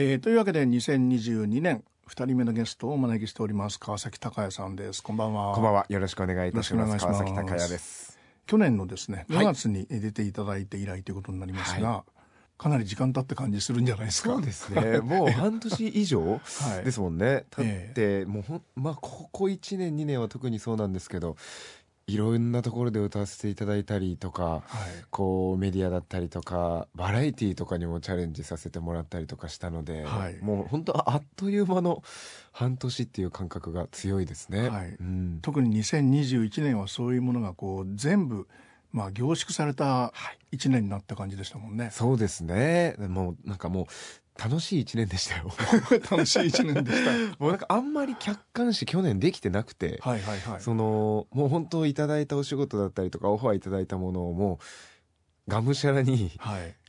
えー、というわけで2022年二人目のゲストをお招きしております。川崎隆也さんです。こんばんは。こんばんは。よろしくお願いいたします。川崎隆也です。去年のですね5月に出ていただいて以来ということになりますが、はい、かなり時間経って感じするんじゃないですか。そうですね。もう半年以上 ですもんね、経って、えー、もうほまあここ1年2年は特にそうなんですけどいろんなところで歌わせていただいたりとか、はい、こうメディアだったりとかバラエティーとかにもチャレンジさせてもらったりとかしたので、はい、もう本当あっという間の半年っていう感覚が強いですね、はい。うん、特に2021年はそういうものがこう全部まあ凝縮された1年になった感じでしたもんね。そうですね。もうなんかもう楽しい一年でしたよ。楽しい一年でした。もうなんかあんまり客観視去年できてなくて、はいはいはい、そのもう本当いただいたお仕事だったりとかオファーいただいたものをもうがむしゃらに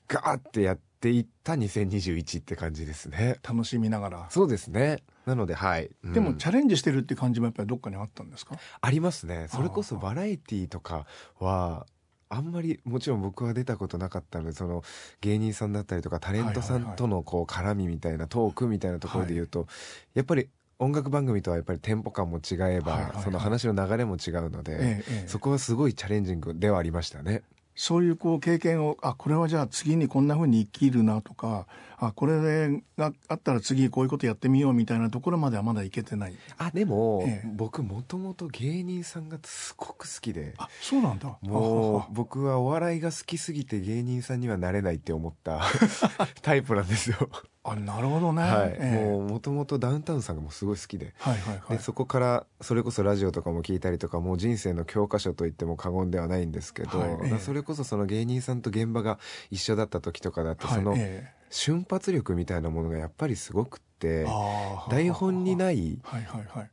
ガーってやっていった2021って感じですね。楽しみながら。そうですね。なのではい、うん、でもチャレンジしてるって感じもやっぱりどっかにあったんですか？ありますね。それこそバラエティーとかはあんまりもちろん僕は出たことなかったのでその芸人さんだったりとかタレントさんとのこう絡みみたいなトークみたいなところで言うと、やっぱり音楽番組とはやっぱりテンポ感も違えば、その話の流れも違うので、そこはすごいチャレンジングではありましたね。そういうこう経験をあこれはじゃあ次にこんなふうに生きるなとかあこれがあったら次こういうことやってみようみたいなところまではまだいけてない。あでも、ええ、僕もともと芸人さんがすごく好きで。あそうなんだ。もう僕はお笑いが好きすぎて芸人さんにはなれないって思った タイプなんですよ。あなるほどね、はい。えもうもともとダウンタウンさんがもうすごい好きで,、はいはいはい、でそこからそれこそラジオとかも聞いたりとかもう人生の教科書と言っても過言ではないんですけど、はい、それこそその芸人さんと現場が一緒だった時とかだとその、瞬発力みたいなものがやっぱりすごくって台本にない。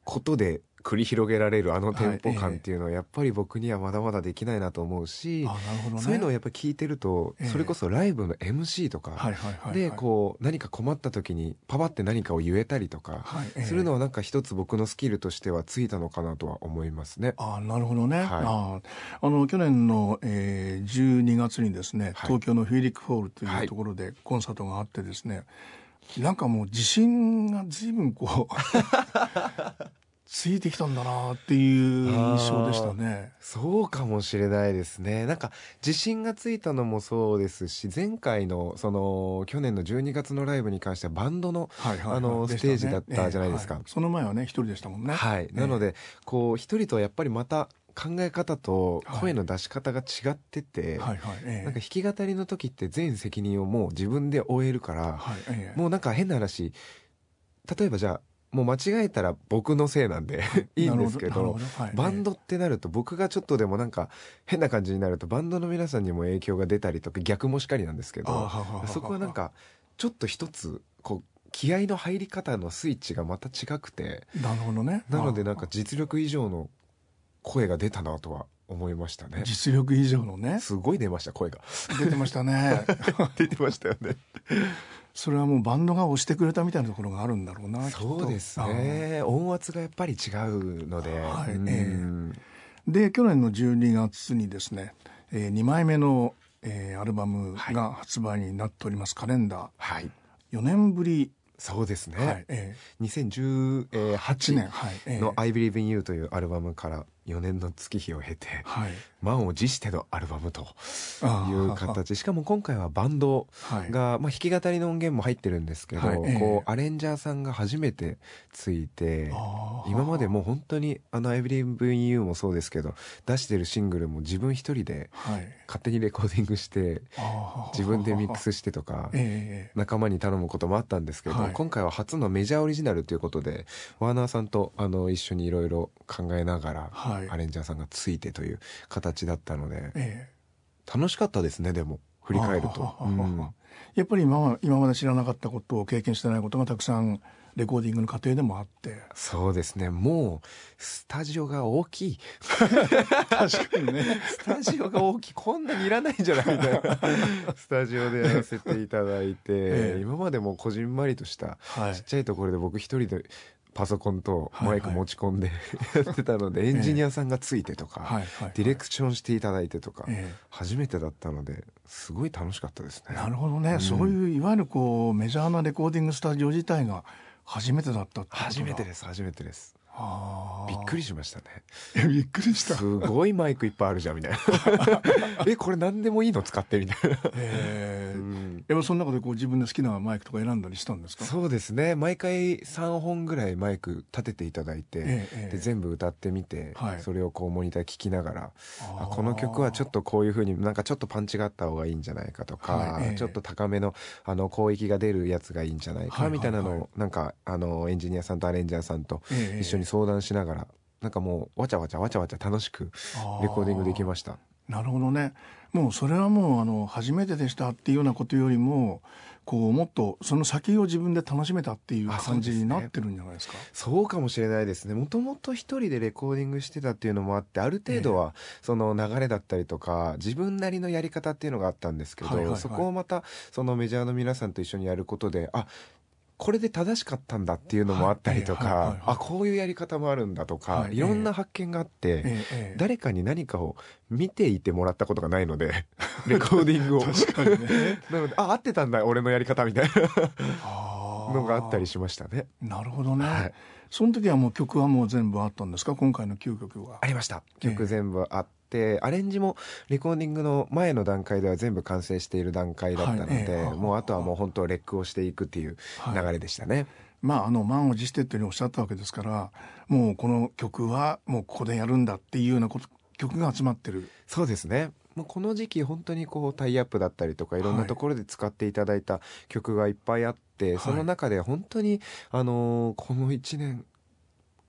ことで繰り広げられるあのテンポ感っていうのはやっぱり僕にはまだまだできないなと思うし、はい。えーね、そういうのをやっぱ聞いてると、それこそライブの MC とかでこう何か困った時にパパって何かを言えたりとかするのはなんか一つ僕のスキルとしてはついたのかなとは思いますね。あなるほどね、はい、ああの去年の、えー、12月にですね東京のフィーリックホールというところでコンサートがあってですね、なんかもう自信が随分こう ついてきたんだなっていう印象でしたね。そうかもしれないですね。なんか自信がついたのもそうですし、前回のその去年の12月のライブに関してはバンドの、はいはいはい、あの、ステージだったじゃないですか。えーはい、その前はね一人でしたもんね。はい。なので、こう一人とやっぱりまた考え方と声の出し方が違ってて、はいなんか弾き語りの時って全責任をもう自分で終えるから、はいえもうなんか変な話例えばじゃあもう間違えたら僕のせいなんでい。いんですけど、はい、バンドってなると僕がちょっとでもなんか変な感じになるとバンドの皆さんにも影響が出たりとか逆もしかりなんですけどそこはなんかちょっと一つこう気合の入り方のスイッチがまた違くてなるほどね。なのでなんか実力以上の声が出たなとは思いましたね。実力以上のね。すごい出ました声が。出てましたね。出てましたよねそれはもうバンドが押してくれたみたいなところがあるんだろうなそうですね。音圧がやっぱり違うので、はい、えー、で去年の12月にですね、えー、2枚目の、えー、アルバムが発売になっております、カレンダー、はい、4年ぶり。そうですね、はいえー、2018年の「IBelieve in You」というアルバムから4年の月日を経て、はい、満を持してのアルバムという形。しかも今回はバンドが、はい、まあ、弾き語りの音源も入ってるんですけど、はい、こうアレンジャーさんが初めてついて今までもう本当にあの「Every You」もそうですけど出してるシングルも自分一人で勝手にレコーディングして自分でミックスしてとか 仲間に頼むこともあったんですけど、今回は初のメジャーオリジナルということでワーナーさんとあの一緒にいろいろ考えながら、アレンジャーさんがついてという形だったので、ええ、楽しかったですねでも振り返ると。やっぱり今は今まで知らなかったことを経験してないことがたくさんレコーディングの過程でもあって。そうですね。もうスタジオが大きい。確かにね。スタジオが大きい。こんなにいらないんじゃないみたいな。スタジオでやらせていただいて、ええ、今までもこじんまりとした、ちっちゃいところで僕一人でパソコンとマイク持ち込んで、やってたのでエンジニアさんがついてとか、ディレクションしていただいてとか、初めてだったのですごい楽しかったですね。なるほどね、うん、そういういわゆるこうメジャーなレコーディングスタジオ自体が初めてだった初めてです初めてですびっくりしましたね。びっくりした。すごいマイクいっぱいあるじゃんみたいな。えこれ何でもいいの使ってみたいな。へえ。うん、やっぱその中でこう自分で好きなマイクとか選んだりしたんですか？そうですね。毎回3本ぐらいマイク立てていただいて、えで全部歌ってみて、はい、それをこうモニター聞きながら、あこの曲はちょっとこういうふうになんかちょっとパンチがあった方がいいんじゃないかとか、はい、ちょっと高めのあの広域が出るやつがいいんじゃないかみたいなのを、なんかあのエンジニアさんとアレンジャーさんと一緒に相談しながら。なんかもうわちゃわちゃわちゃわちゃ楽しくレコーディングできました。なるほどね。もうそれはもうあの初めてでしたっていうようなことよりもこうもっとその先を自分で楽しめたっていう感じになってるんじゃないですか？そうかもしれないですね。もともと一人でレコーディングしてたっていうのもあってある程度はその流れだったりとか自分なりのやり方っていうのがあったんですけど、そこをまたそのメジャーの皆さんと一緒にやることであこれで正しかったんだっていうのもあったりとか、あこういうやり方もあるんだとか、はい、いろんな発見があって、え誰かに何かを見ていてもらったことがないので レコーディングを。確かにね。なのであ合ってたんだ俺のやり方みたいな。のがあったりしましたね。なるほどね、はい、その時はもう曲はもう全部あったんですか？今回の9曲は。ありました。曲全部あっってアレンジもレコーディングの前の段階では全部完成している段階だったので、はい、もうあとはもう本当レックをしていくっていう流れでしたね。はい、まあ、あの満を持してっていうにおっしゃったわけですからもうこの曲はもうここでやるんだっていうようなこと曲が集まってる。そうですね。もうこの時期本当にこうタイアップだったりとかいろんなところで使っていただいた曲がいっぱいあって、はい、その中で本当に、あのー、この1年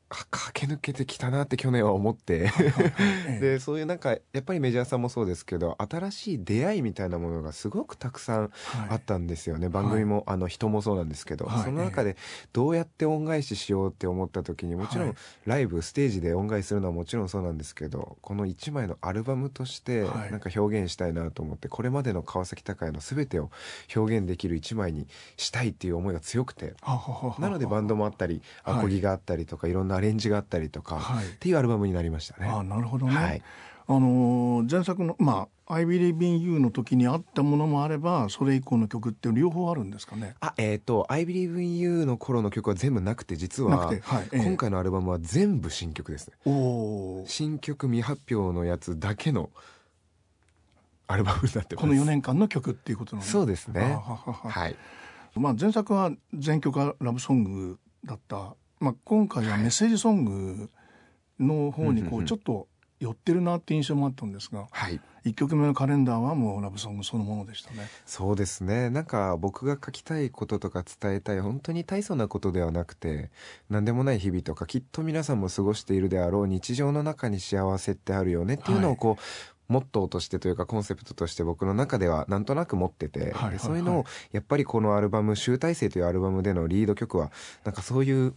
駆け抜けてきたなって去年は思って。でそういうなんかやっぱりメジャーさんもそうですけど新しい出会いみたいなものがすごくたくさんあったんですよね、はい、番組も、あの人もそうなんですけど、はい、その中でどうやって恩返ししようって思った時にもちろんライブステージで恩返しするのはもちろんそうなんですけどこの1枚のアルバムとしてなんか表現したいなと思ってこれまでの川崎隆也の全てを表現できる1枚にしたいっていう思いが強くて。なのでバンドもあったりアコギがあったりとかいろんなアレンジがあったりとか、はい、っていうアルバムになりましたね。あなるほどね、はい、あの前作のまあ「I Believe in You」の時にあったものもあればそれ以降の曲って両方あるんですかね？あえっ、ー、と「I Believe in You」の頃の曲は全部なくて実は、はい今回のアルバムは全部新曲ですね。お新曲未発表のやつだけのアルバムになってます。この4年間の曲っていうことなのそうですね。はい。まあ前作は全曲ラブソングだったまあ、今回はメッセージソングの方にこうちょっと寄ってるなって印象もあったんですが、はい、1曲目のカレンダーはもうラブソングそのものでしたね。そうですね。なんか僕が書きたいこととか伝えたい本当に大層なことではなくて何でもない日々とかきっと皆さんも過ごしているであろう日常の中に幸せってあるよねっていうのをこう、はいモットーとしてというかコンセプトとして僕の中ではなんとなく持ってて、そういうのをやっぱりこのアルバム「集大成」というアルバムでのリード曲はなんかそういう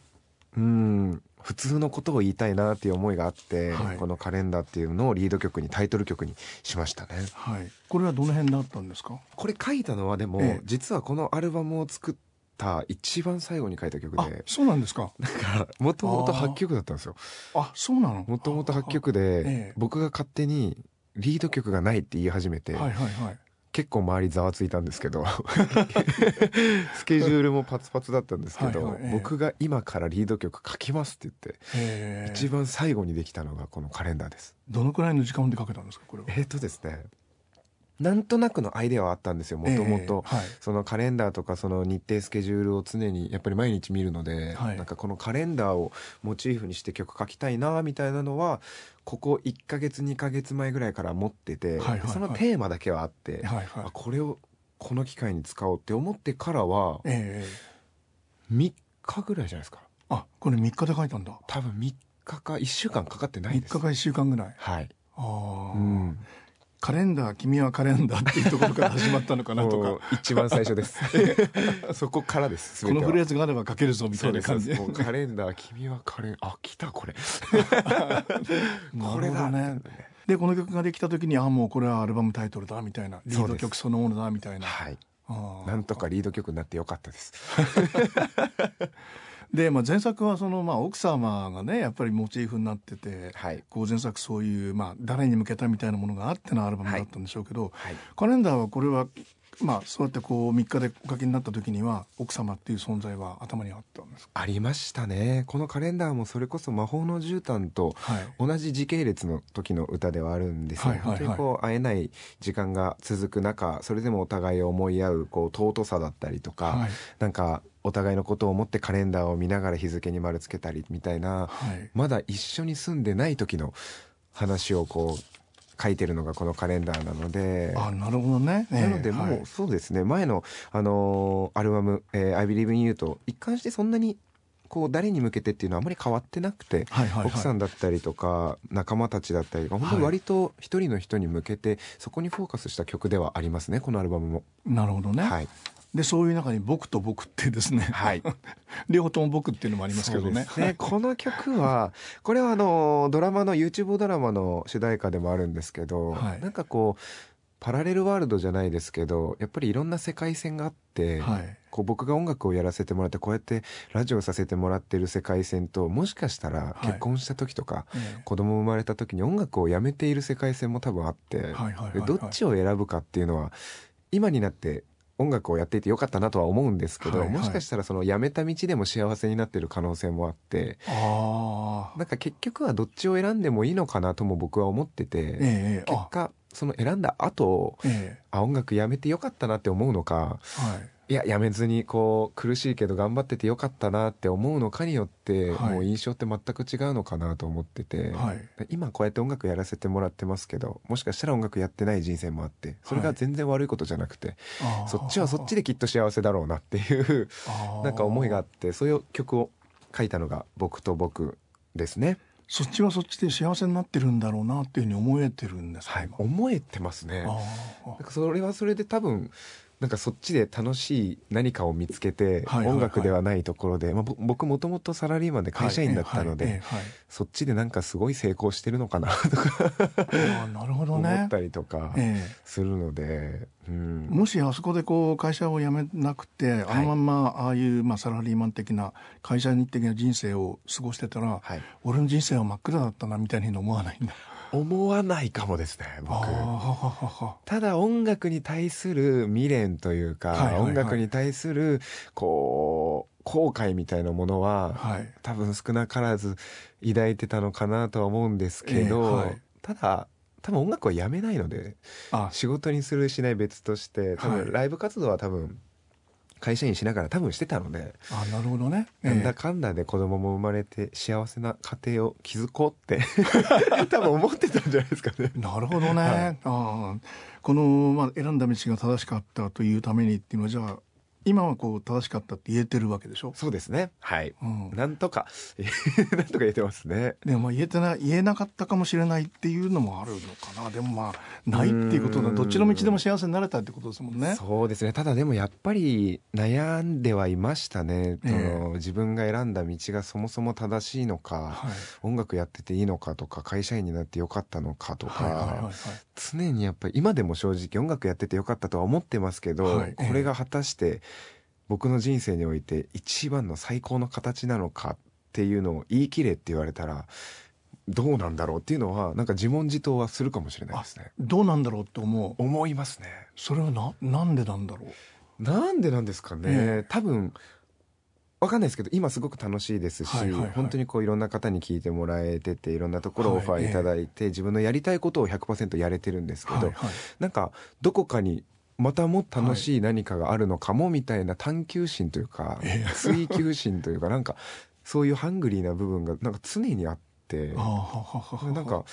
うん普通のことを言いたいなっていう思いがあって、はい、このカレンダーっていうのをリード曲にタイトル曲にしましたね。はい。これはどの辺だったんですか？これ書いたのはでも、ええ、実はこのアルバムを作った一番最後に書いた曲で。そうなんですか。なんかもともと8曲だったんですよ。あ、そうなの？もともと8曲で、僕が勝手にリード曲がないって言い始めて。はいはいはい。結構周りざわついたんですけど。スケジュールもパツパツだったんですけど、はいはい、僕が今からリード曲書きますって言って一番最後にできたのがこのカレンダーです。どのくらいの時間でかけたんですかこれは？えっ、とですねなんとなくのアイデアはあったんですよもともとそのカレンダーとかその日程スケジュールを常にやっぱり毎日見るので、はい、なんかこのカレンダーをモチーフにして曲書きたいなみたいなのはここ1か月2か月前ぐらいから持ってて、そのテーマだけはあって、はいはい、これをこの機会に使おうって思ってからは、えー、3日ぐらいじゃないですか。あこれ3日で書いたんだ。多分3日か1週間かかってないです。3日か1週間ぐらい。はい。ああ、うんカレンダー君はカレンダーっていうところから始まったのかなとか。一番最初です。そこからです。このフレーズがあれば書けるぞみたいな感じカレンダー君はカレンあ来たこれ。これだ。ね。でこの曲ができた時にあもうこれはアルバムタイトルだみたいな。リード曲そのものだみたいな。はい。なんとかリード曲になってよかったですで、まあ、前作はその、まあ、奥様がねやっぱりモチーフになってて、はい、こう前作そういう、まあ、誰に向けたみたいなものがあってのアルバムだったんでしょうけど、はい、カレンダーはこれはまあ、そうやってこう3日でお書きになった時には奥様っていう存在は頭にあったんですありましたね。このカレンダーもそれこそ「魔法の絨毯」と同じ時系列の時の歌ではあるんですよ、はい、本当にこう会えない時間が続く中それでもお互いを思い合うこう尊さだったりとか、はい、なんかお互いのことを思ってカレンダーを見ながら日付に丸つけたりみたいな、はい、まだ一緒に住んでない時の話をこう書いてるのがこのカレンダーなので。あなるほどね、えー、なのでもう、はい、そうですね。前の、あのー、アルバム「えー、I Believe in You」と一貫してそんなにこう誰に向けてっていうのはあまり変わってなくて、はいはいはい、奥さんだったりとか仲間たちだったりとか本当に割と一人の人に向けてそこにフォーカスした曲ではありますねこのアルバムも。なるほどね、はい、でそういう中に「僕と僕」ってですね、はい、両方とも僕っていうのもありますけどね。ね。この曲はこれはあのドラマの YouTube ドラマの主題歌でもあるんですけど、はい、なんかこうパラレルワールドじゃないですけどやっぱりいろんな世界線があって、はい、こう僕が音楽をやらせてもらってこうやってラジオさせてもらってる世界線ともしかしたら結婚した時とか、はい、子供生まれた時に音楽をやめている世界線も多分あって、どっちを選ぶかっていうのは今になって音楽をやっていてよかったなとは思うんですけど、はいはい、もしかしたらその辞めた道でも幸せになってる可能性もあってなんか結局はどっちを選んでもいいのかなとも僕は思ってて、えー、結果その選んだ後、えー、あ音楽やめてよかったなって思うのか、はいいややめずにこう苦しいけど頑張っててよかったなって思うのかによって、はい、もう印象って全く違うのかなと思ってて、はい、今こうやって音楽やらせてもらってますけどもしかしたら音楽やってない人生もあってそれが全然悪いことじゃなくて、はい、そっちはそっちできっと幸せだろうなっていうなんか思いがあってそういう曲を書いたのが「僕と僕」ですね。そっちはそっちで幸せになってるんだろうなっていうふうに思えてるんですか、はい、思えてますね。それはそれで多分なんかそっちで楽しい何かを見つけて、音楽ではないところで、まあ、僕もともとサラリーマンで会社員だったので、そっちでなんかすごい成功してるのかな とか。なるほど、ね、思ったりとかするので、うん、もしあそこでこう会社を辞めなくてあのまんまああいうまあサラリーマン的な会社に的な人生を過ごしてたら、はい、俺の人生は真っ暗だったなみたいに思わないんだ。思わないかもですね僕。ただ音楽に対する未練というか、はいはいはい、音楽に対するこう後悔みたいなものは、はい、多分少なからず抱いてたのかなとは思うんですけど、えーはい、ただ多分音楽はやめないので仕事にするしない別として多分ライブ活動は多分会社員しながら多分してたのであなるほどね、えー、なんだかんだで子供も生まれて幸せな家庭を築こうって 多分思ってたんじゃないですかね。なるほどね、はい、あ。この、まあ、選んだ道が正しかったというためにっていうのはじゃあ今はこう正しかったって言えてるわけでしょ？そうですね。はい、うん、なんとか なんとか言えてますね。でもまあ言えてない言えなかったかもしれないっていうのもあるのかな。でもまあないっていうことだ。どっちの道でも幸せになれたってことですもんね。そうですね。ただでもやっぱり悩んではいましたね、えー、自分が選んだ道がそもそも正しいのか、はい、音楽やってていいのかとか会社員になってよかったのかとか、はいはいはいはい、常にやっぱり今でも正直音楽やっててよかったとは思ってますけど、はい、これが果たして僕の人生において一番の最高の形なのかっていうのを言い切れって言われたらどうなんだろうっていうのはなんか自問自答はするかもしれないですね。どうなんだろうって思う。思いますね。それはななんでなんだろう。なんでなんですかね。ね多分わかんないですけど今すごく楽しいですし、はいはいはい、本当にこういろんな方に聞いてもらえてていろんなところをオファーいただいて、はい、自分のやりたいことを100%やれてるんですけど、はいはい、なんかどこかにまたも楽しい何かがあるのかもみたいな探求心というか、追求心というかなんかそういうハングリーな部分がなんか常にあってなんか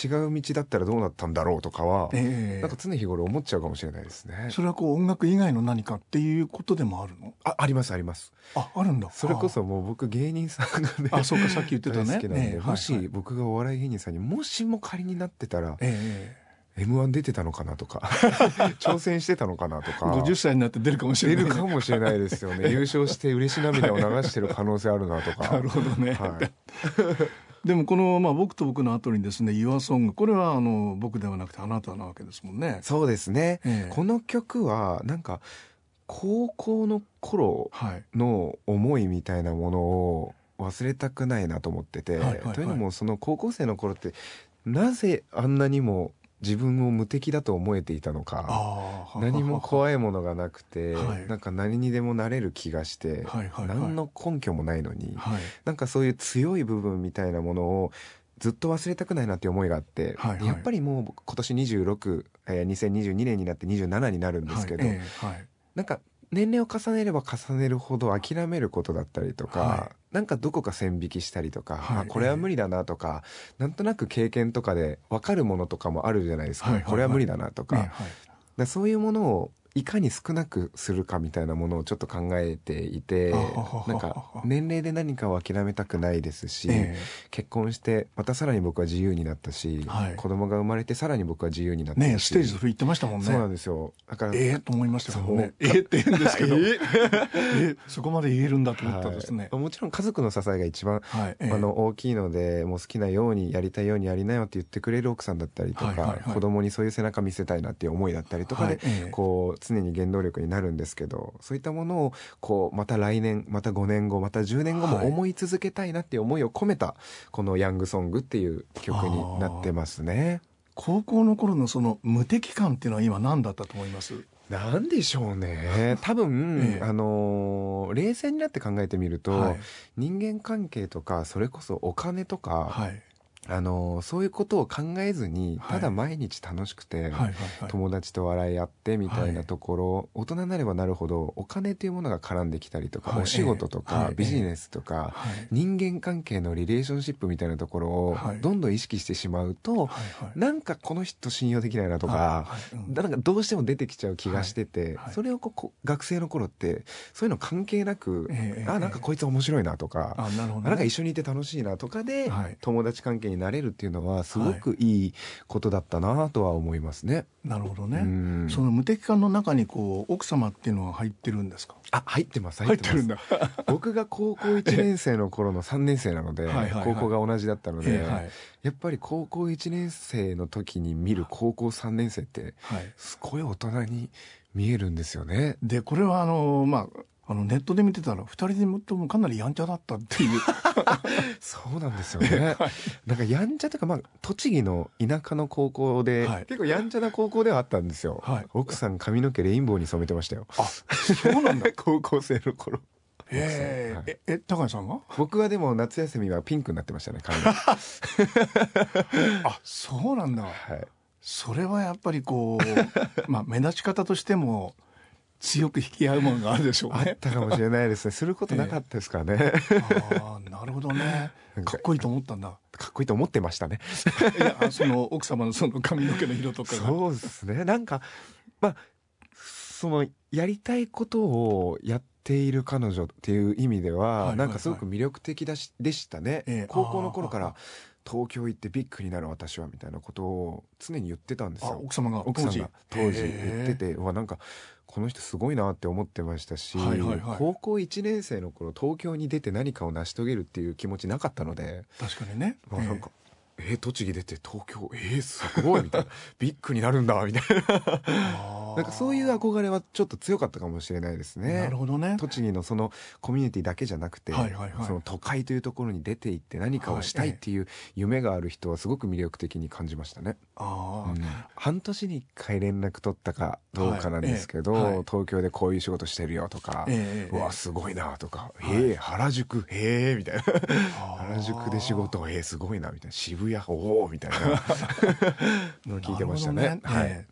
違う道だったらどうなったんだろうとかは、えー、なんか常日頃思っちゃうかもしれないですね。それはこう音楽以外の何かっていうことでもあるの？あありますあります。ああるんだ。それこそもう僕芸人さんがねあそうかさっき言ってたね。好きなんで、ね、もし僕がお笑い芸人さんにもしも仮になってたら、えー M1 出てたのかなとか 挑戦してたのかなとか。50歳になって出るかもしれない、出るかもしれないですよね。優勝して嬉し涙を流してる可能性あるなとか。なるほどね、はい、でもこの、まあ、僕と僕の後にですね「YourSong」これはあの僕ではなくてあなたなわけですもんね。そうですね、ええ、この曲はなんか高校の頃の思いみたいなものを忘れたくないなと思ってて、というのもその高校生の頃ってなぜあんなにも自分を無敵だと思えていたのか何も怖いものがなくて、はい、なんか何にでもなれる気がして、はいはいはい、何の根拠もないのに、はい、なんかそういう強い部分みたいなものをずっと忘れたくないなっていう思いがあって、はいはい、やっぱりもう今年26、えー、2022年になって27になるんですけど、はいえーはい、なんか年齢を重ねれば重ねるほど諦めることだったりとか、はい、なんかどこか線引きしたりとか、はい、あこれは無理だなとか、えー、なんとなく経験とかで分かるものとかもあるじゃないですか、はいはいはい、これは無理だなとか、ねはい、そういうものをいかに少なくするかみたいなものをちょっと考えていてなんか年齢で何かを諦めたくないですし、えー、結婚してまたさらに僕は自由になったし、はい、子供が生まれてさらに僕は自由になったし、ね、ステージと言ってましたもんね。そうなんですよ。だからええー、と思いましたもんねええー、って言うんですけど。えー、そこまで言えるんだと思ったですね、はい、もちろん家族の支えが一番、はい。えー、あの大きいのでもう好きなようにやりたいようにやりなよって言ってくれる奥さんだったりとか、はいはいはい、子供にそういう背中見せたいなっていう思いだったりとかで、こう常に原動力になるんですけどそういったものをこうまた来年また5年後また10年後も思い続けたいなっていう思いを込めたこの「ヤングソング」っていう曲になってますね。高校の頃のその無敵感っていうのは今何だったと思います？なんでしょうね。多分、ええ、あの冷静になって考えてみると、はい、人間関係とかそれこそお金とか、はい、あのそういうことを考えずにただ毎日楽しくて、友達と笑い合ってみたいなところ、はい、大人になればなるほどお金というものが絡んできたりとか、はい、お仕事とか、ビジネスとか、人間関係のリレーションシップみたいなところをどんどん意識してしまうと、なんかこの人信用できないなとか、なんかどうしても出てきちゃう気がしてて、それをこう学生の頃ってそういうの関係なく、あなんかこいつ面白いなとか、あなんか一緒にいて楽しいなとかで、友達関係になれるっていうのはすごくいいことだったなとは思いますね。なるほどね。その無敵感の中にこう奥様っていうのは入ってるんですか？あ入ってます入ってるんだ。僕が高校1年生の頃の3年生なので、高校が同じだったので、やっぱり高校1年生の時に見る高校3年生ってすごい大人に見えるんですよね。でこれはあのまああのネットで見てたら2人ともかなりやんちゃだったっていう。そうなんですよね、はい、なんかやんちゃというか、まあ、栃木の田舎の高校で、はい、結構やんちゃな高校ではあったんですよ、はい、奥さん髪の毛レインボーに染めてましたよ。あそうなんだ。高校生の頃。へえ、はい、え高橋さんは僕はでも夏休みはピンクになってましたね髪あそうなんだ、はい、それはやっぱりこうまあ目立ち方としても強く引き合うものがあるでしょうね。あったかもしれないですね。することなかったですからね。えー、ああ、なるほどね。かっこいいと思ったんだ。かっこいいと思ってましたね。いや、その奥様のその髪の毛の色とかそうですね。なんか、まあ、その、やりたいことをやっている彼女っていう意味では、なんかすごく魅力的だしでしたね。えー、高校の頃から。東京行ってビッグになる私はみたいなことを常に言ってたんですよ奥様が？奥さんが当時？言っててわなんかこの人すごいなって思ってましたし、はいはいはい、高校1年生の頃東京に出て何かを成し遂げるっていう気持ちなかったので確かにね、まあ、なんか、えー、えー、栃木出て東京えー、すごいみたいな。ビッグになるんだみたいな。なんかそういう憧れはちょっと強かったかもしれないですね。なるほどね。栃木のそのコミュニティだけじゃなくて、はいはいはい、その都会というところに出て行って何かをしたいっていう夢がある人はすごく魅力的に感じましたね。あうん、半年に1回連絡取ったかどうかなんですけど、はい。えはい、東京でこういう仕事してるよとか、えー、うわすごいなとか、はい、えー、原宿へえみたいな。原宿で仕事えー、すごいなみたいな。渋谷おおみたいなの聞いてましたね。ねはい。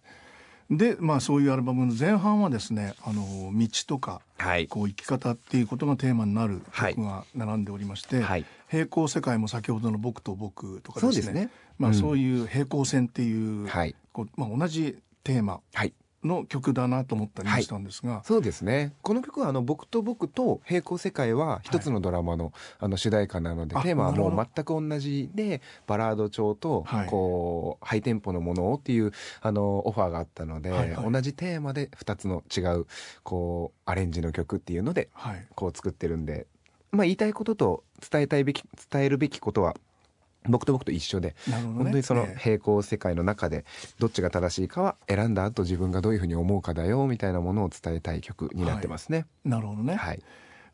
で、まあ、そういうアルバムの前半はですねあの道とか、はい、こう生き方っていうことがテーマになる曲が並んでおりまして、はい、平行世界も先ほどの「僕と僕」とかですねそう、ね。まあ、そういう平行線っていう、はい。こうまあ、同じテーマ、はい、の曲だなと思ったりしたんですが、はい、そうですね。この曲はあの僕と僕と平行世界は一つのドラマの,、あの主題歌なので、テーマはもう全く同じでバラード調とこう、ハイテンポのものをっていうあのオファーがあったので、はいはい、同じテーマで2つの違うこうアレンジの曲っていうので、こう作ってるんで、まあ、言いたいことと伝えたいべき伝えるべきことは僕と僕と一緒で、ね、本当にその平行世界の中でどっちが正しいかは選んだ後自分がどういうふうに思うかだよみたいなものを伝えたい曲になってますね。はい、なるほどね、はい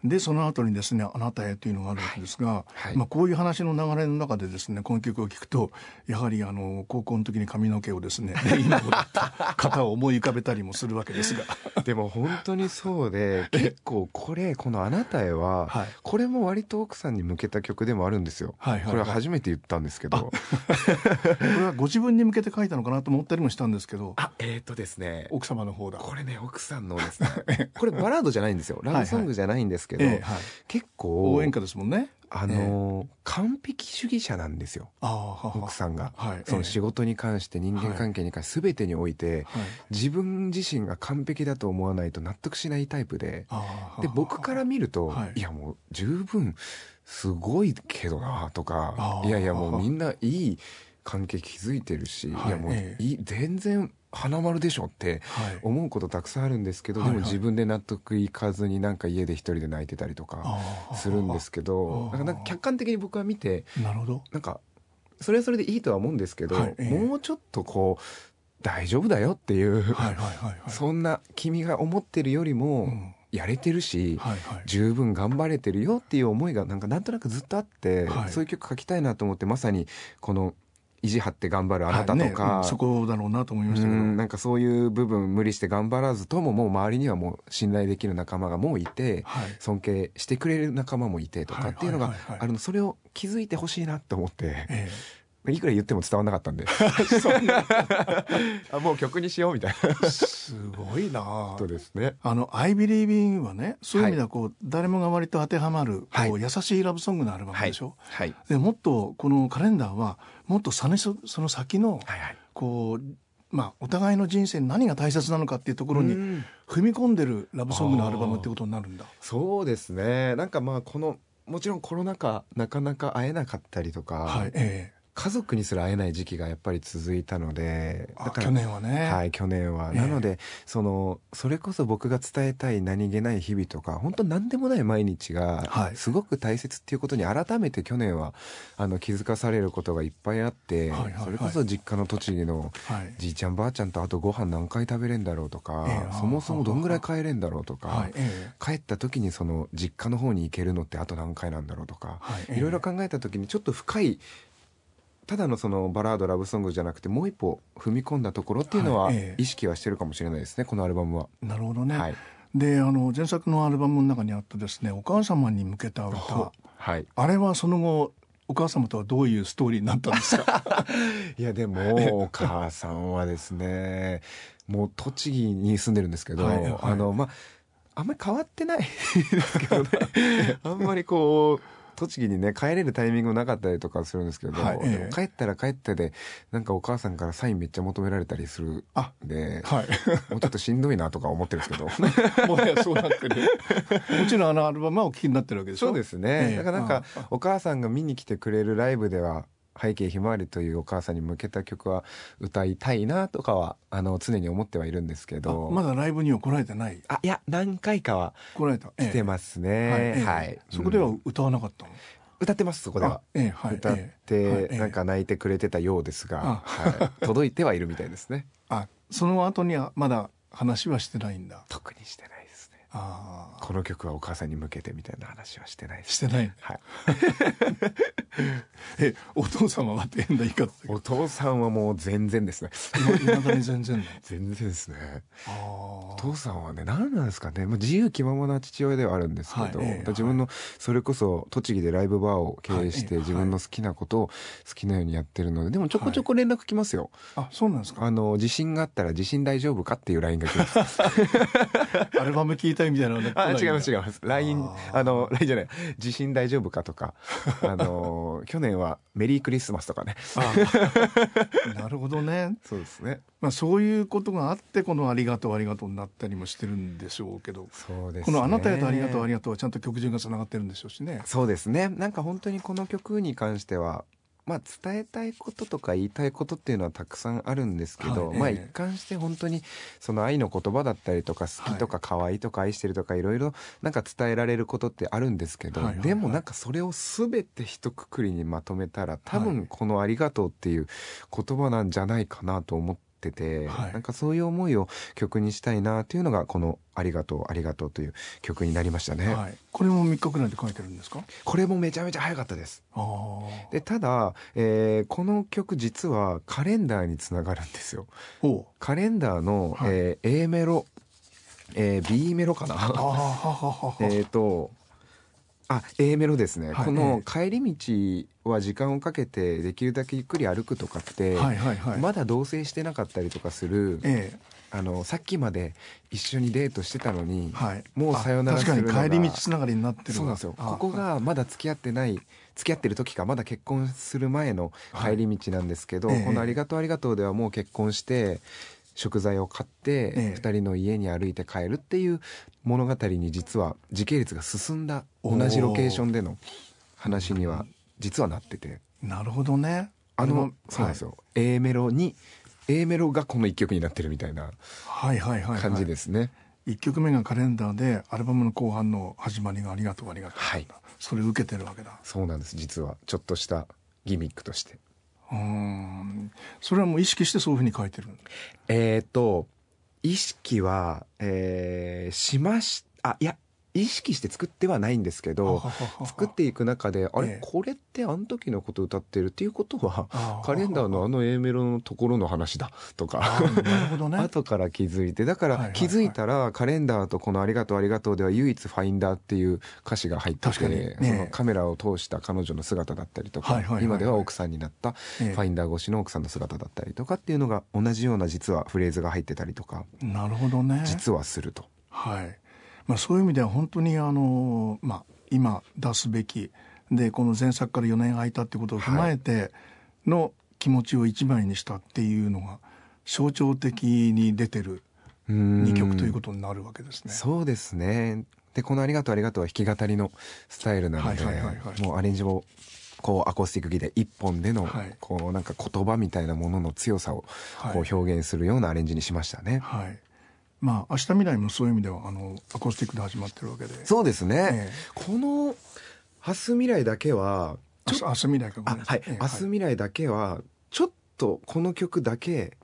でその後にですね「あなたへ」というのがあるわけですが、はい、まあ、こういう話の流れの中でですねこの曲を聴くとやはりあの高校の時に髪の毛をですね 今もらった方を思い浮かべたりもするわけですが。でも本当にそうで結構これこの「あなたへは」はい、これも割と奥さんに向けた曲でもあるんですよ、はいはいはい、これは初めて言ったんですけど。これはご自分に向けて書いたのかなと思ったりもしたんですけど。あえー、っとですね。奥様の方だ。これね奥さんのですね。これバラードじゃないんですよ。ラブソングじゃないんですけど、えーはい。結構応援歌ですもんね。あの、えー、完璧主義者なんですよ。奥さんが、はい、その仕事に関して人間関係に関して全てにおい。て、はい、自分自身が完璧だと思わないと納得しないタイプでで僕から見ると、はい、いやもう十分すごいけどなとかいやいやもうみんないい関係築いてるし、い。やもういい全然花丸でしょって思うことたくさんあるんですけど、はい、でも自分で納得いかずになんか家で一人で泣いてたりとかするんですけどなんか客観的に僕は見てなるほど。なんかそれはそれでいいとは思うんですけど、はい。えー、もうちょっとこう大丈夫だよっていう、そんな君が思ってるよりも、うん。やれてるし、はいはい、十分頑張れてるよっていう思いがなんかなんとなくずっとあって、はい、そういう曲書きたいなと思ってまさにこの意地張って頑張るあなたとか、はいね、そこだろうなと思いましたけど。なんかそういう部分無理して頑張らずとももう周りにはもう信頼できる仲間がもういて、はい、尊敬してくれる仲間もいてとかっていうのがあるのそれを気づいてほしいなと思って、ええ、いくら言っても伝わらなかったんで。あもう曲にしようみたいな。すごいな。とですね。あの「I Believe in」はねそういう意味ではこう、はい、誰もが割と当てはまるこう、優しいラブソングのアルバムでしょ、はい、でもっとこのカレンダーはもっとそのその先の、はいはい、こうまあ、お互いの人生に何が大切なのかっていうところに踏み込んでるラブソングのアルバムってことになるんだ。そうですね。なんかまあこのもちろんコロナ禍なかなか会えなかったりとか、はいええ、家族にすら会えない時期がやっぱり続いたのでだから去年はね。はい去年は、えー、なのでそのそれこそ僕が伝えたい何気ない日々とか本当何でもない毎日がすごく大切っていうことに改めて去年はあの気づかされることがいっぱいあって、はいはいはい、それこそ実家の栃木のじいちゃんばあちゃんとあとご飯何回食べれんだろうとか、えー、そもそもどんぐらい帰れんだろうとか、はい。えー、帰った時にその実家の方に行けるのってあと何回なんだろうとか、はい、いろいろ考えた時にちょっと深いただのそのバラードラブソングじゃなくてもう一歩踏み込んだところっていうのは意識はしてるかもしれないですね、はい、このアルバムは。なるほどね、はい、であの前作のアルバムの中にあったですねお母様に向けた歌、はい、あれはその後お母様とはどういうストーリーになったんですか？いやでもお母さんはですねもう栃木に住んでるんですけど、はいはい、あのまああんまり変わってないですけどね。あんまりこう栃木にね帰れるタイミングなかったりとかするんですけど、はいえ帰ったら帰ったでなんかお母さんからサインめっちゃ求められたりするんで、はい、もうちょっとしんどいなとか思ってるんですけど。もはやそうなってる。もちろんあのアルバムはお聴きになってるわけでしょ？そうですね、えだからなんかお母さんが見に来てくれるライブでは背景ひまわりというお母さんに向けた曲は歌いたいなとかはあの常に思ってはいるんですけど。まだライブには来られてない？あいや何回かは来られた？来てますね、ええ、はい、そこでは歌わなかったの、歌ってますそこでは、ええはい、歌って、なんか泣いてくれてたようですが、はい、届いてはいるみたいですね。あその後にはまだ話はしてないんだ。特にしてないこの曲はお母さんに向けてみたいな話はしてないです、してない。はい。えお父様はって変な言い方お父さんはもう全然ですね。いまだに全然 全然ですね。お父さんはね何なんですかね、まあ、自由気ままな父親ではあるんですけど、はいえー、自分のそれこそ栃木でライブバーを経営して、自分の好きなことを好きなようにやってるのででもちょこちょこ連絡来ますよ、はい、あそうなんですか？あの地震があったら地震大丈夫かっていう LINE が来ます。アルバム聞いたいみたいなねあ違います違います。LINE あの LINE じゃない。地震大丈夫かとか。あの去年はメリークリスマスとかね。なるほどね。そうですね。まあそういうことがあってこのありがとうありがとうになったりもしてるんでしょうけど。そうです、ね、このあなたへとありがとうありがとうはちゃんと曲順がつながってるんでしょうしね。そうですね。なんか本当にこの曲に関してはまあ、伝えたいこととか言いたいことっていうのはたくさんあるんですけど、はい、まあ一貫して本当にその愛の言葉だったりとか好きとか可愛いとか愛してるとかいろいろなんか伝えられることってあるんですけど、はいはいはい、でもなんかそれを全て一括りにまとめたら多分この「ありがとう」っていう言葉なんじゃないかなと思って。ってて、はい、なんかそういう思いを曲にしたいなっていうのがこの「ありがとうありがとう」という曲になりましたね、はい、これも3日くらいで書いてるんですか？これもめちゃめちゃ早かったです。でただ、えー、この曲実はカレンダーにつながるんですよ。カレンダーの、はい、えー、A メロえー、B メロかな？えっとあ A メロですね、はい、この帰り道は時間をかけてできるだけゆっくり歩くとかって、はいはいはい、まだ同棲してなかったりとかする、ええ、あのさっきまで一緒にデートしてたのに、はい、もうさよならするのが確かに帰り道つながりになってるそうなんですよ。ここがまだ付き合ってない付き合ってる時かまだ結婚する前の帰り道なんですけど、はい、この「ありがとうありがとう」ではもう結婚して食材を買って2人の家に歩いて帰るっていう物語に実は時系列が進んだ同じロケーションでの話には実はなってて。なるほどね。あのそうなんですよ、はい、A メロに A メロがこの1曲になってるみたいな感じですね、はいはい。1曲目がカレンダーでアルバムの後半の始まりが「ありがとうありがとう」はい、それ受けてるわけだ。そうなんです。実はちょっとしたギミックとしてうん。それはもう意識してそういうふうに書いてるえっ、と意識は、えー、しましあいや意識して作ってはないんですけど作っていく中であれ、ええ、これってあの時のこと歌ってるっていうことはカレンダーのあの A メロのところの話だとか。後から気づいて。だから気づいたらカレンダーとこの「ありがとうありがとう」では唯一「ファインダー」っていう歌詞が入ってて、ね、そのカメラを通した彼女の姿だったりとか今では奥さんになったファインダー越しの奥さんの姿だったりとかっていうのが同じような実はフレーズが入ってたりとかなるほどね。実はすると。はいまあ、そういう意味では本当にあの、まあ、今出すべきでこの前作から4年空いたってことを踏まえての気持ちを一枚にしたっていうのが象徴的に出てる2曲ということになるわけですね。そうですね。でこの「ありがとうありがとう」は弾き語りのスタイルなので、もうアレンジもこうアコースティックギター一本での、こうなんか言葉みたいなものの強さをこう表現するようなアレンジにしましたね。はいまあ明日未来もそういう意味ではあのアコースティックで始まってるわけで。そうですね、えこの「明日未来」だけは明日未来かはい、明日未来だけはちょっとこの曲だけ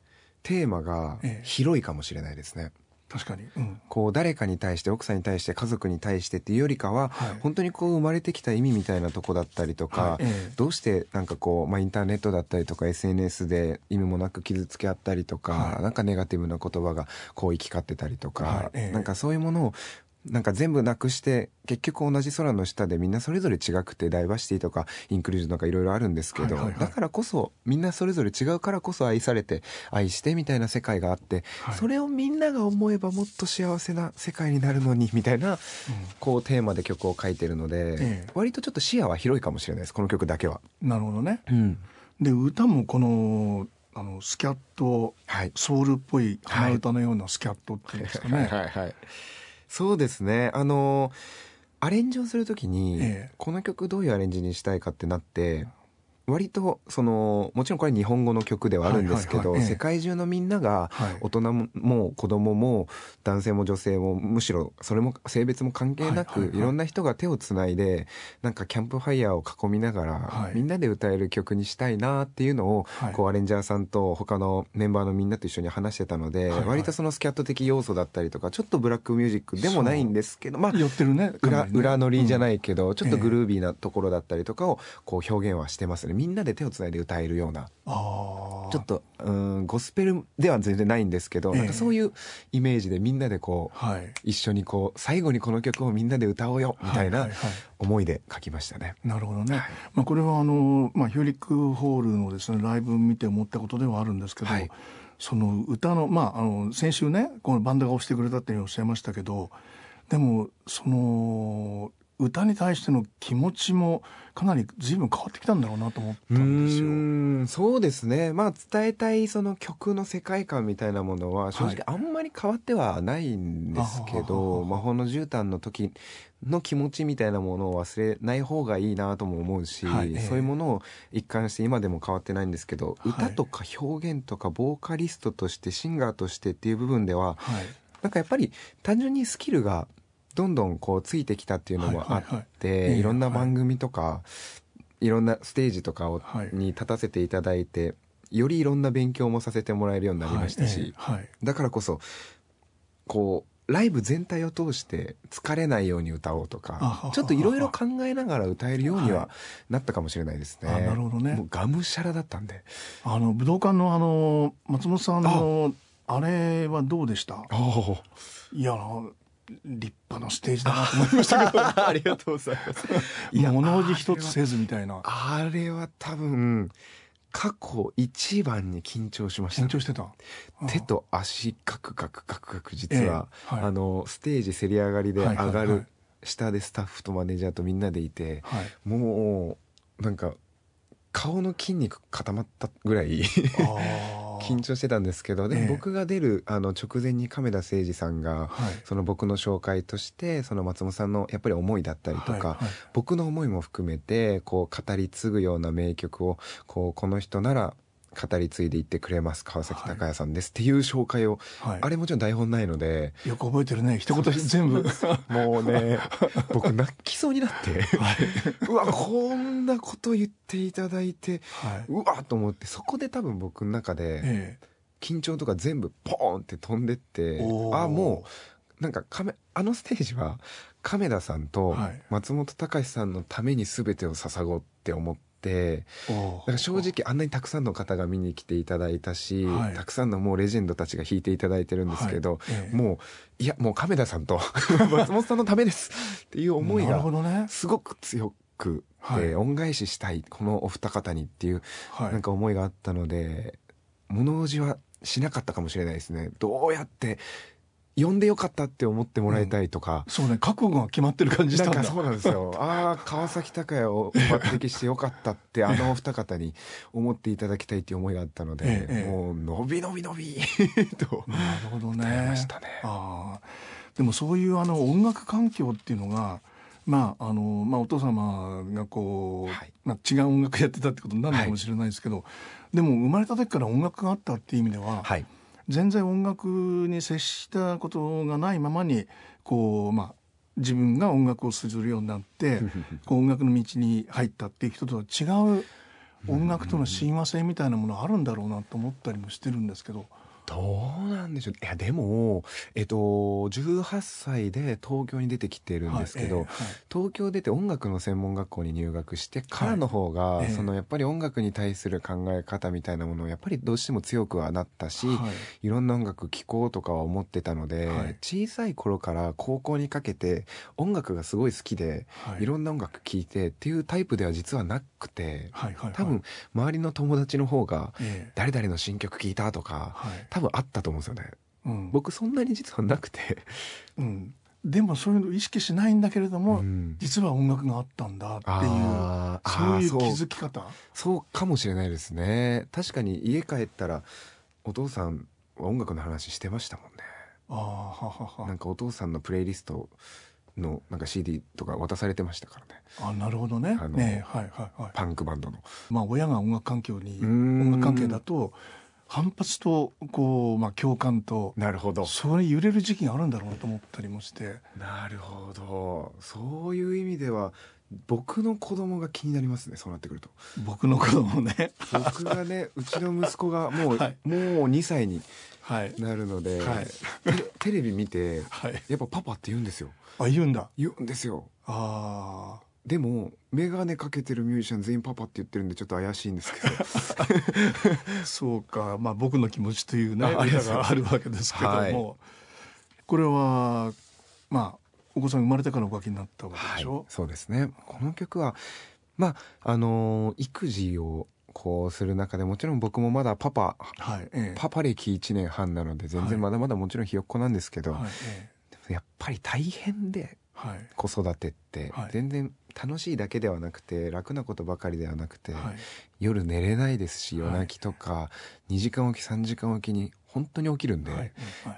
テーマが広いかもしれないですね、確かに、うん、こう誰かに対して奥さんに対して家族に対してっていうよりかは、はい、本当にこう生まれてきた意味みたいなとこだったりとか、はいえどうしてなんかこう、まあ、インターネットだったりとか SNS で意味もなく傷つけ合ったりとか、はい、なんかネガティブな言葉がこう行き交ってたりとか、はいえ。なんかそういうものをなんか全部なくして結局同じ空の下でみんなそれぞれ違くてダイバーシティとかインクルージョンとかいろいろあるんですけど、はいはいはい、だからこそみんなそれぞれ違うからこそ愛されて愛してみたいな世界があって、はい、それをみんなが思えばもっと幸せな世界になるのにみたいな、うん、こうテーマで曲を書いてるので、ええ、割とちょっと視野は広いかもしれないですこの曲だけは。なるほどね、うん、で歌もこのあのスキャット、はい、ソウルっぽい鼻歌のようなスキャットっていうんですかね。はいはいはいそうですね。あのアレンジをするときに、ええ、この曲どういうアレンジにしたいかってなって割とそのもちろんこれ日本語の曲ではあるんですけど、世界中のみんなが大人も子供も男性も女性もむしろそれも性別も関係なく、いろんな人が手をつないでなんかキャンプファイヤーを囲みながら、みんなで歌える曲にしたいなっていうのを、こうアレンジャーさんと他のメンバーのみんなと一緒に話してたので、割とそのスキャット的要素だったりとかちょっとブラックミュージックでもないんですけどまあ寄ってるね裏裏乗りじゃないけど、ちょっとグルービーなところだったりとかをこう表現はしてますね。みんなで手をつないで歌えるようなちょっとうんゴスペルでは全然ないんですけど、えー、なんかそういうイメージでみんなでこう、はい、一緒にこう最後にこの曲をみんなで歌おうよみたいな思いで書きましたね。なるほどね、はい、まあ、これはあの、まあ、ヒューリックホールのですねライブ見て思ったことではあるんですけど、はい、その歌の,、まあ、あの先週ねこのバンドが押してくれたっておっしゃいましたけどでもその歌に対しての気持ちもかなり随分変わってきたんだろうなと思ったんですよ。うんそうですね。まあ伝えたいその曲の世界観みたいなものは正直あんまり変わってはないんですけど「魔法の絨毯」の時の気持ちみたいなものを忘れない方がいいなとも思うし、はい、そういうものを一貫して今でも変わってないんですけど、はい、歌とか表現とかボーカリストとしてシンガーとしてっていう部分では、はい、なんかやっぱり単純にスキルがどんどんこうついてきたっていうのもあって、いろんな番組とか、い。ろんなステージとかを、に立たせていただいてよりいろんな勉強もさせてもらえるようになりましたし、だからこそこうライブ全体を通して疲れないように歌おうとかちょっといろいろ考えながら歌えるようにはなったかもしれないですね。なるほどね。もうがむしゃらだったんで。あの武道館のあの松本さんのあ。れはどうでした？いや立派なステージだなと思いましたけど。ありがとうございます。いや物おじ一つせずみたいな。あれは多分過去一番に緊張しました、緊張してた？手と足カクカクカクカク実は、えーはい、あのステージせり上がりで上がる、下でスタッフとマネージャーとみんなでいて、はい、もうなんか顔の筋肉固まったぐらい緊張してたんですけどでも僕が出るあの直前に亀田誠治さんが、その僕の紹介としてその松本さんのやっぱり思いだったりとか、僕の思いも含めてこう語り継ぐような名曲をこうこの人なら語り継いでいってくれます川崎隆也さんです、っていう紹介を、はい、あれもちろん台本ないので。よく覚えてるね。一言全部。もうね僕泣きそうになって、はい、うわこんなこと言っていただいて、はい、うわと思ってそこで多分僕の中で、ええ、緊張とか全部ポーンって飛んでってあもうなんかあのステージは亀田さんと松本隆さんのために全てを捧ごうって思って。だから正直あんなにたくさんの方が見に来ていただいたし、はい、たくさんのもうレジェンドたちが弾いていただいてるんですけど、はい。ええ、もういやもう亀田さんと 松本さんのためですっていう思いがすごく強くて、恩返ししたいこのお二方にっていうなんか思いがあったので物おじはしなかったかもしれないですね。どうやって呼んでよかったって思ってもらいたいとか、うん、そうね覚悟が決まってる感じしたんだ。そうなんですよ。ああ川崎隆也を抜擢してよかったってあのお二方に思っていただきたいっていう思いがあったので、ええ、もう伸び伸び伸びと。なるほどね。ましたね。あでもそういうあの音楽環境っていうのがまああのまあ、お父様がこう、はい、まあ、違う音楽やってたってことになるのかもしれないですけど、はい、でも生まれた時から音楽があったっていう意味では、はい全然音楽に接したことがないままにこうまあ自分が音楽をするようになって こう音楽の道に入ったっていう人とは違う音楽との親和性みたいなものあるんだろうなと思ったりもしてるんですけど。どうなんでしょう。いやでも、えっと、18歳で東京に出てきてるんですけど、はいえーはい、東京出て音楽の専門学校に入学してからの方が、はいそのやっぱり音楽に対する考え方みたいなものをやっぱりどうしても強くはなったし、はい、いろんな音楽聴こうとかは思ってたので、小さい頃から高校にかけて音楽がすごい好きで、い、ろんな音楽聴いてっていうタイプでは実はなくて、多分周りの友達の方が、誰々の新曲聴いたとか、多分あったと思うんですよね、うん、僕そんなに実はなくて、うん、でもそういうの意識しないんだけれども、うん、実は音楽があったんだっていうそういう気づき方？そう。かもしれないですね。確かに家帰ったらお父さん音楽の話してましたもんね。あははは。なんかお父さんのプレイリストのなんか CD とか渡されてましたからね。あなるほどね。ねはいはいはい。パンクバンドの。まあ親が音楽環境に音楽関係だと反発とこう、まあ、共感となるほど。それ揺れる時期があるんだろうなと思ったりもして。なるほど。そういう意味では僕の子供が気になりますねそうなってくると。僕の子供ね。僕がね うちの息子がもう、はい、もう2歳になるので、はい、テレビ見て、はい、やっぱパパって言うんですよ。あ言うんだ。言うんですよ。ああでも眼鏡かけてるミュージシャン全員パパって言ってるんでちょっと怪しいんですけど。そうか。まあ僕の気持ちというねありがあるわけですけども、はい、これはまあお子さん生まれてからお書きになったわけでしょ、はい、そうですね。この曲はまああのー、育児をこうする中でもちろん僕もまだパパ、はいええ、パパ歴1年半なので全然まだまだもちろんひよっこなんですけど、はいええ、やっぱり大変ではい、子育てって、全然楽しいだけではなくて楽なことばかりではなくて、はい、夜寝れないですし夜泣きとか、はい、2時間おき3時間おきに本当に起きるんではい、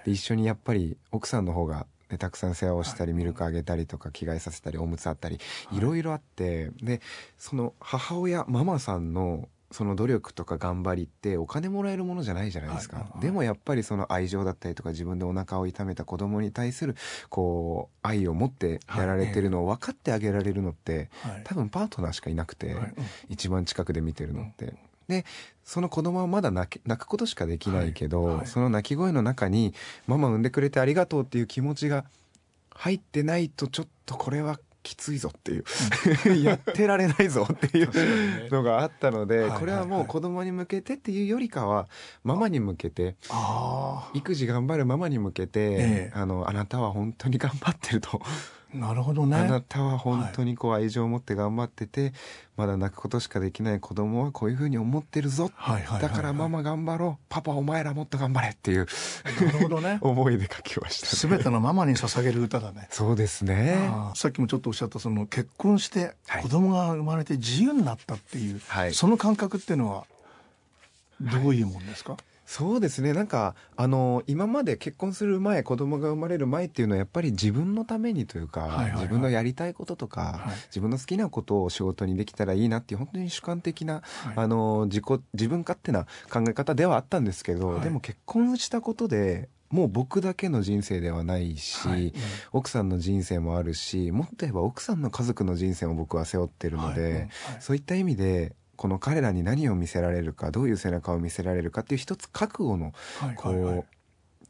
で一緒にやっぱり奥さんの方が、ね、たくさん世話をしたり、ミルクあげたりとか着替えさせたりおむつあったり、いろいろあってでその母親ママさんのその努力とか頑張りってお金もらえるものじゃないじゃないですか、はいはい、でもやっぱりその愛情だったりとか自分でお腹を痛めた子供に対するこう愛を持ってやられてるのを分かってあげられるのって、はい、多分パートナーしかいなくて、はい、一番近くで見てるのって。でその子供はまだ泣くことしかできないけど、はいはい、その泣き声の中に「ママ産んでくれてありがとう」っていう気持ちが入ってないとちょっとこれはきついぞっていう。やってられないぞっていうのがあったので、これはもう子供に向けてっていうよりかはママに向けて育児頑張るママに向けて、あのあなたは本当に頑張ってると。なるほどね。あなたは本当にこう愛情を持って頑張ってて、はい、まだ泣くことしかできない子供はこういうふうに思ってるぞ、はいはい、だからママ頑張ろう。パパお前らもっと頑張れっていうなるほどね。思いで書きました、ね、全てのママに捧げる歌だね。そうですね。さっきもちょっとおっしゃったその結婚して子供が生まれて自由になったっていう、はい、その感覚っていうのはどういうもんですか、はいそうですね。なんかあの今まで結婚する前子供が生まれる前っていうのはやっぱり自分のためにというか、はいはいはい、自分のやりたいこととか、はい、自分の好きなことを仕事にできたらいいなっていう本当に主観的な、はい、あの自己自分勝手な考え方ではあったんですけど、はい、でも結婚したことでもう僕だけの人生ではないし、はい、奥さんの人生もあるしもっと言えば奥さんの家族の人生も僕は背負ってるので、はい。はい、そういった意味でこの彼らに何を見せられるかどういう背中を見せられるかっていう一つ覚悟のこう、はいはい。はい、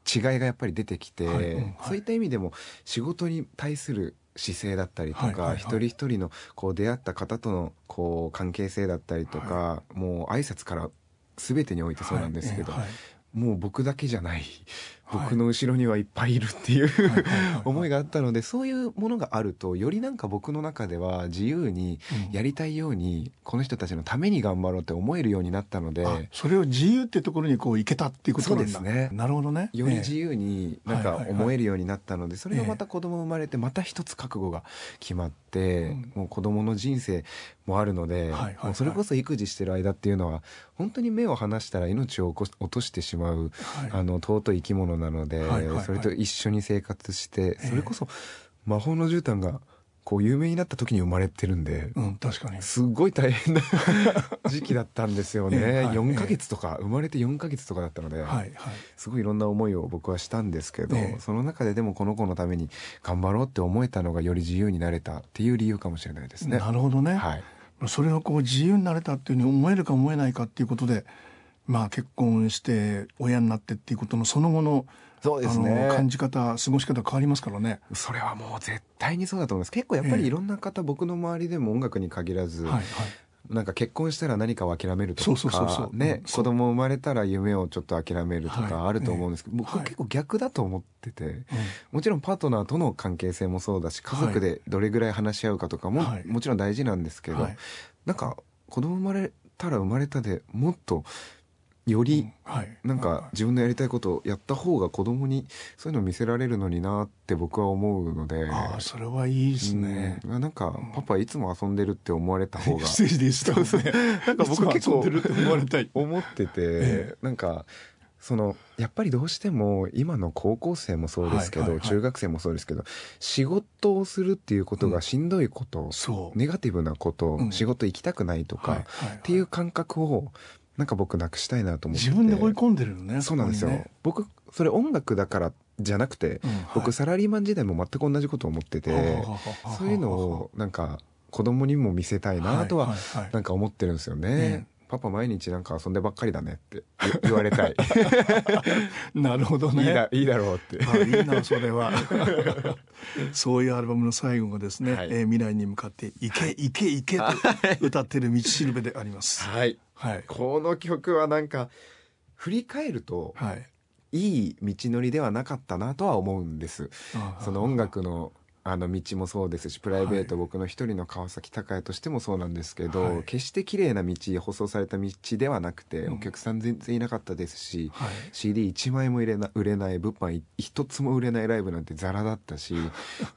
違いがやっぱり出てきて、はいうんはい、そういった意味でも仕事に対する姿勢だったりとか、はいはいはい、一人一人のこう出会った方とのこう関係性だったりとか、はい、もう挨拶から全てにおいてそうなんですけど、はいはい、もう僕だけじゃない僕の後ろにはいっぱいいるっていう思いがあったのでそういうものがあるとよりなんか僕の中では自由にやりたいように、この人たちのために頑張ろうって思えるようになったのでそれを自由ってところにこういけたっていうことなんですね。なるほどね。より自由になんか思えるようになったのでそれがまた子供生まれてまた一つ覚悟が決まって、もう子供の人生もあるので、もうそれこそ育児してる間っていうのは本当に目を離したら命を落としてしまう、あの尊い生き物なので、それと一緒に生活して、それこそ魔法の絨毯がこう有名になった時に生まれてるんで、うん、確かに。すごい大変な 時期だったんですよね、えーはい、4か月とか、えー、生まれて4か月とかだったので、はいはい、すごいいろんな思いを僕はしたんですけど、えー、その中ででもこの子のために頑張ろうって思えたのがより自由になれたっていう理由かもしれないですね。なるほどね、はい、それがこう自由になれたっていうふうに思えるか思えないかっていうことでまあ結婚して親になってっていうことのその後のそうですね。感じ方過ごし方変わりますからね。それはもう絶対にそうだと思います。結構やっぱりいろんな方、えー、僕の周りでも音楽に限らず、はいはい。なんか結婚したら何かを諦めるとかね子供生まれたら夢をちょっと諦めるとかあると思うんですけど、僕結構逆だと思ってて、もちろんパートナーとの関係性もそうだし家族でどれぐらい話し合うかとかも、もちろん大事なんですけど、なんか子供生まれたら生まれたでもっとよりなんか自分のやりたいことをやった方が子供にそういうのを見せられるのになって僕は思うので。ああそれはいいですね、うん、なんかパパいつも遊んでるって思われた方が失礼でした。ね なんか僕結構 思ってて、ええ、なんかそのやっぱりどうしても今の高校生もそうですけど、中学生もそうですけど仕事をするっていうことがしんどいこと、う。ん、ネガティブなこと、うん、仕事行きたくないとか、っていう感覚をなんか僕なくしたいなと思って。自分で追い込んでるのねそうなんですよ、ね、僕それ音楽だからじゃなくて、うんはい、僕サラリーマン時代も全く同じことを思っててそういうのをなんか子供にも見せたいなとはなんか思ってるんですよね、パパ毎日なんか遊んでばっかりだねって 言われたい。なるほどね。いいだいいだろうって。あいいなそれは。そういうアルバムの最後がですね、はい、えー、未来に向かって「行け行け行け」と歌ってる道しるべであります。はい。はい、この曲はなんか振り返ると、はい、いい道のりではなかったなとは思うんです。その音楽のあの道もそうですしプライベート、僕の一人の川崎隆也としてもそうなんですけど、はい、決して綺麗な道舗装された道ではなくて、お客さん全然いなかったですし、はい、CD1 枚も売れな売れない物販一つも売れないライブなんてザラだったし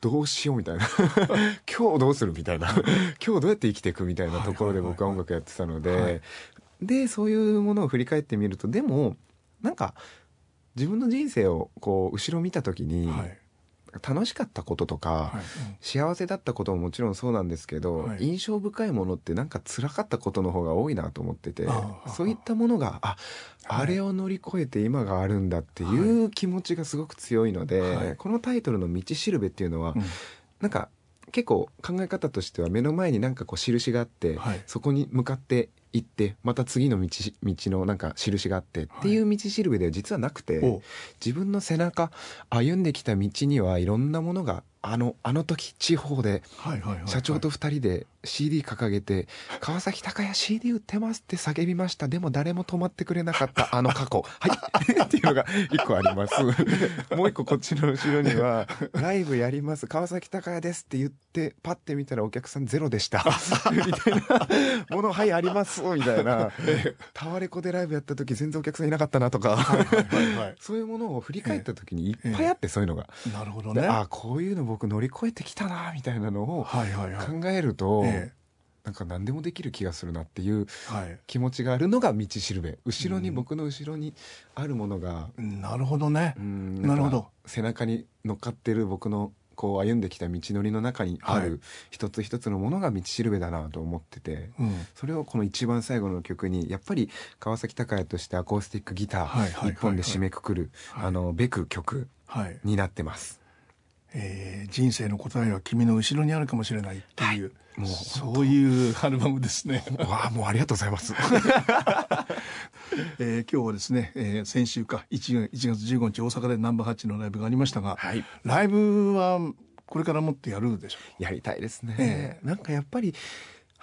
どうしようみたいな。今日どうするみたいな。今日どうやって生きていくみたいなところで僕は音楽やってたので、でそういうものを振り返ってみるとでもなんか自分の人生をこう後ろ見た時に、はい楽しかったこととか、はい。うん、幸せだったことももちろんそうなんですけど、はい、印象深いものってなんか辛かったことの方が多いなと思っててそういったものがああれを乗り越えて今があるんだっていう気持ちがすごく強いので、はい、このタイトルの「道しるべ」っていうのは、うん、なんか結構考え方としては目の前になんかこう印があって、はい、そこに向かって行ってまた次の道道のなんか印があって、っていう道しるべでは実はなくて自分の背中歩んできた道にはいろんなものがあのあの時地方で社長と2人で CD 掲げて「川崎隆也 CD 売ってます」って叫びました。でも誰も止まってくれなかったあの過去。はい。っていうのが1個あります。もう1個こっちの後ろには「ライブやります川崎隆也です」って言ってパッて見たらお客さんゼロでした。みたいな。ものはいあります。みたいな。タワレコでライブやった時全然お客さんいなかったなとか。そういうものを振り返った時にいっぱいあってそういうのが。なるほどね。あこういうの僕乗り越えてきたなみたいなのを考えると、なんか何でもできる気がするなっていう気持ちがあるのが道しるべ。後ろに、僕の後ろにあるものが、なるほどね。なるほど。背中に乗っかってる僕のこう歩んできた道のりの中にある一つ一つのものが道しるべだなと思ってて、はい、それをこの一番最後の曲にやっぱり川崎隆也としてアコースティックギター一本で締めくくる、あのべく曲になってます。えー、人生の答えは君の後ろにあるかもしれないっていう、はい、もうそういうアルバムですね。わあもうありがとうございます。えー、今日はですね、えー、先週か 1, 1月15日大阪でナンバーハッチのライブがありましたが、はい、ライブはこれからもってやるでしょうやりたいですね、えー、なんかやっぱり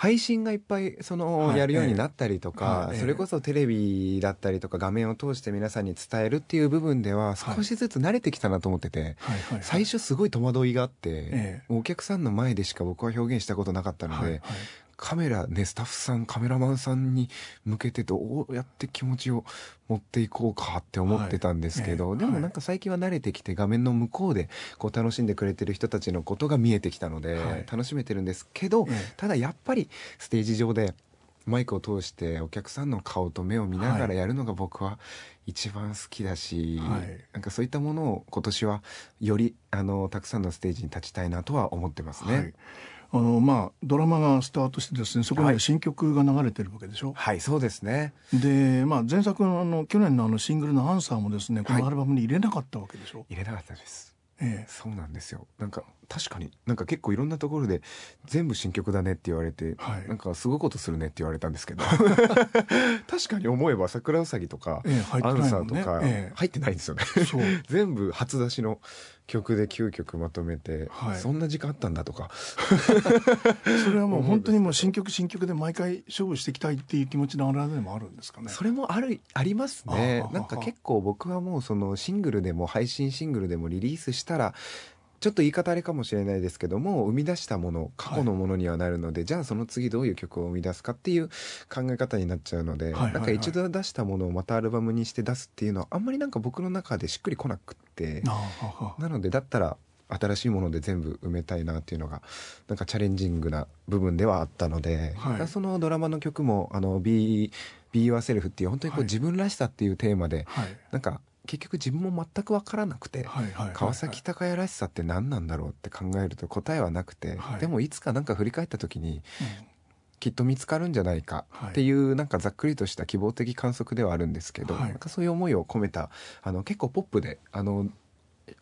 配信がいっぱいそのやるようになったりとか、それこそテレビだったりとか画面を通して皆さんに伝えるっていう部分では少しずつ慣れてきたなと思ってて、最初すごい戸惑いがあって、お客さんの前でしか僕は表現したことなかったので、カメラねスタッフさんカメラマンさんに向けてどうやって気持ちを持っていこうかって思ってたんですけど、はい、でもなんか最近は慣れてきて画面の向こうでこう楽しんでくれてる人たちのことが見えてきたので、楽しめてるんですけど、ただやっぱりステージ上でマイクを通してお客さんの顔と目を見ながらやるのが僕は一番好きだし、はい、なんかそういったものを今年はよりあのたくさんのステージに立ちたいなとは思ってますね。はいあのまあドラマがスタートしてですねそこに新曲が流れてるわけでしょ？はい、はい、そうですね。でまあ前作のあの去年のあのシングルの「アンサー」もですねこのアルバムに入れなかったわけでしょ、はい、入れなかったです。ええ。そうなんですよ。なんか確かになんか結構いろんなところで全部新曲だねって言われて、はい、なんかすごいことするねって言われたんですけど。確かに思えば桜うさぎとか、ええね、アンサーとか入ってないんですよね、全部初出しの曲で9曲まとめて、はい、そんな時間あったんだとか。それはもう本当にもう新曲新曲で毎回勝負していきたいっていう気持ちの表れでもあるんですかね。それもあるありますね。なんか結構僕はもうそのシングルでも配信シングルでもリリースしたらちょっと言い方あれかもしれないですけども生み出したもの過去のものにはなるので、はい、じゃあその次どういう曲を生み出すかっていう考え方になっちゃうので、はいなんか一度出したものをまたアルバムにして出すっていうのはあんまりなんか僕の中でしっくりこなくってなのでだったら新しいもので全部埋めたいなっていうのがなんかチャレンジングな部分ではあったので、はい、そのドラマの曲も「あの Be, Be Yourself」っていう本当にこう自分らしさっていうテーマで、はい、なんか結局自分も全く分からなくて、川崎隆也らしさって何なんだろうって考えると答えはなくて、はい、でもいつかなんか振り返った時に、うん、きっと見つかるんじゃないかっていう、なんかざっくりとした希望的観測ではあるんですけど、はい、なんかそういう思いを込めたあの結構ポップであの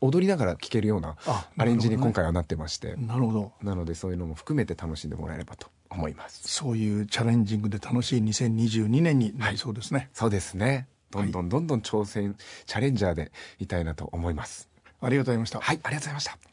踊りながら聴けるようなアレンジに今回はなってましてなるほど。なのでそういうのも含めて楽しんでもらえればと思います。そういうチャレンジングで楽しい2022年になりそうですね、はい、そうですねどんどんどんどん挑戦、チャレンジャーでいたいなと思います。ありがとうございました。はい、ありがとうございました。